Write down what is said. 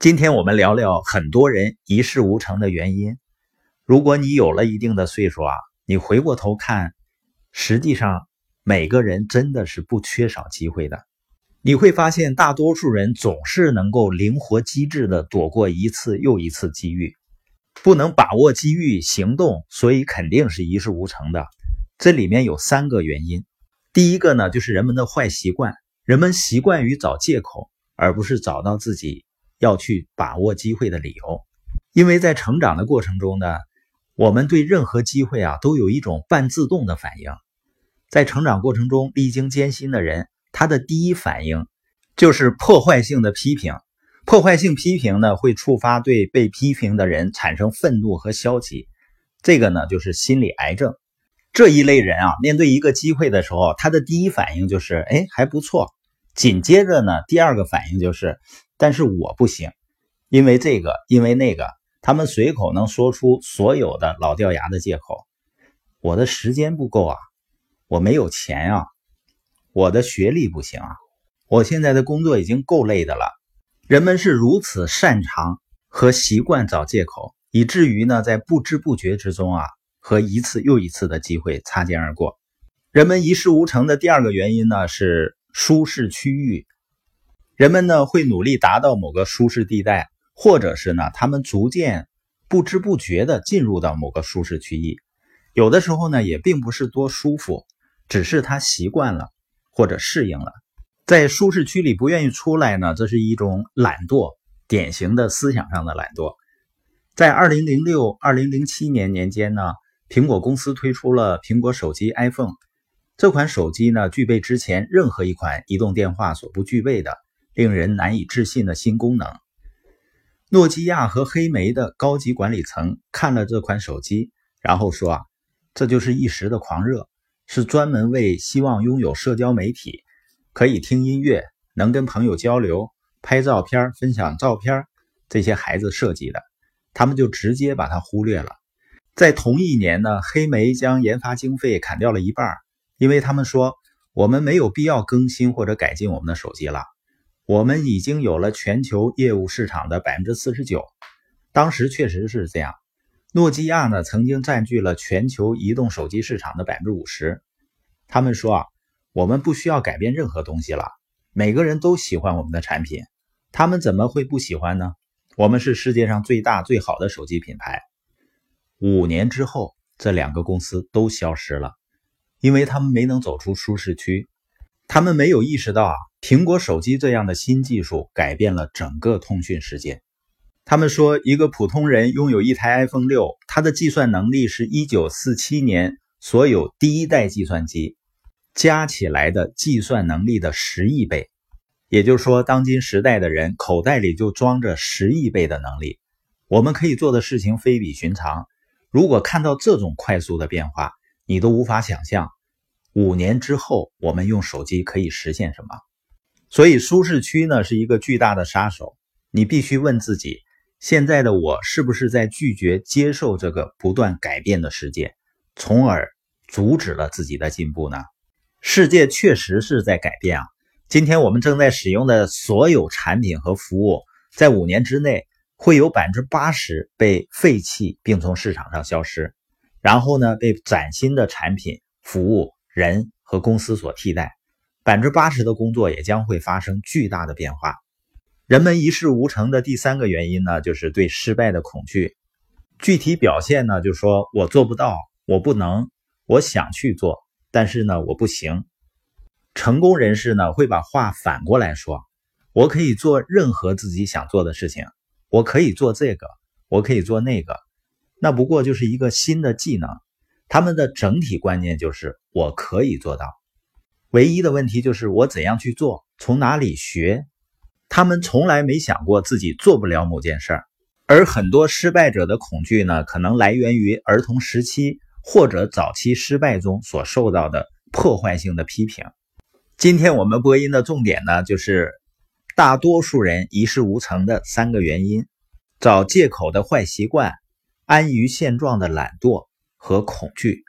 今天我们聊聊很多人一事无成的原因。如果你有了一定的岁数啊，你回过头看，实际上每个人真的是不缺少机会的。你会发现，大多数人总是能够灵活机智的躲过一次又一次机遇，不能把握机遇行动，所以肯定是一事无成的。这里面有三个原因。第一个呢，就是人们的坏习惯，人们习惯于找借口。而不是找到自己要去把握机会的理由，因为在成长的过程中呢，我们对任何机会啊都有一种半自动的反应。在成长过程中历经艰辛的人，他的第一反应就是破坏性的批评。破坏性批评呢，会触发对被批评的人产生愤怒和消极，这个呢就是心理癌症。这一类人啊，面对一个机会的时候，他的第一反应就是，哎，还不错。紧接着呢，第二个反应就是，但是我不行，因为这个，因为那个，他们随口能说出所有的老掉牙的借口。我的时间不够啊，我没有钱啊，我的学历不行啊，我现在的工作已经够累的了。人们是如此擅长和习惯找借口，以至于呢，在不知不觉之中啊，和一次又一次的机会擦肩而过。人们一事无成的第二个原因呢是。舒适区域，人们呢会努力达到某个舒适地带，或者是呢他们逐渐不知不觉的进入到某个舒适区域。有的时候呢也并不是多舒服，只是他习惯了或者适应了，在舒适区里不愿意出来呢，这是一种懒惰，典型的思想上的懒惰。在二零零六、二零零七年年间呢，苹果公司推出了苹果手机 iPhone。这款手机呢，具备之前任何一款移动电话所不具备的令人难以置信的新功能。诺基亚和黑莓的高级管理层看了这款手机，然后说啊，这就是一时的狂热，是专门为希望拥有社交媒体，可以听音乐，能跟朋友交流、拍照片、分享照片这些孩子设计的。他们就直接把它忽略了。在同一年呢，黑莓将研发经费砍掉了一半。因为他们说，我们没有必要更新或者改进我们的手机了，我们已经有了全球业务市场的百分之四十九。当时确实是这样，诺基亚呢曾经占据了全球移动手机市场的百分之五十。他们说啊，我们不需要改变任何东西了，每个人都喜欢我们的产品，他们怎么会不喜欢呢？我们是世界上最大最好的手机品牌。五年之后，这两个公司都消失了。因为他们没能走出舒适区，他们没有意识到啊，苹果手机这样的新技术改变了整个通讯世界。他们说，一个普通人拥有一台 iPhone 六，它的计算能力是一九四七年所有第一代计算机加起来的计算能力的十亿倍。也就是说，当今时代的人口袋里就装着十亿倍的能力。我们可以做的事情非比寻常。如果看到这种快速的变化，你都无法想象，五年之后我们用手机可以实现什么？所以舒适区呢是一个巨大的杀手。你必须问自己：现在的我是不是在拒绝接受这个不断改变的世界，从而阻止了自己的进步呢？世界确实是在改变啊！今天我们正在使用的所有产品和服务，在五年之内会有百分之八十被废弃并从市场上消失。然后呢，被崭新的产品、服务、人和公司所替代，百分之八十的工作也将会发生巨大的变化。人们一事无成的第三个原因呢，就是对失败的恐惧。具体表现呢，就说我做不到，我不能，我想去做，但是呢，我不行。成功人士呢，会把话反过来说：我可以做任何自己想做的事情，我可以做这个，我可以做那个。那不过就是一个新的技能，他们的整体观念就是我可以做到，唯一的问题就是我怎样去做，从哪里学。他们从来没想过自己做不了某件事儿，而很多失败者的恐惧呢，可能来源于儿童时期或者早期失败中所受到的破坏性的批评。今天我们播音的重点呢，就是大多数人一事无成的三个原因：找借口的坏习惯。安于现状的懒惰和恐惧。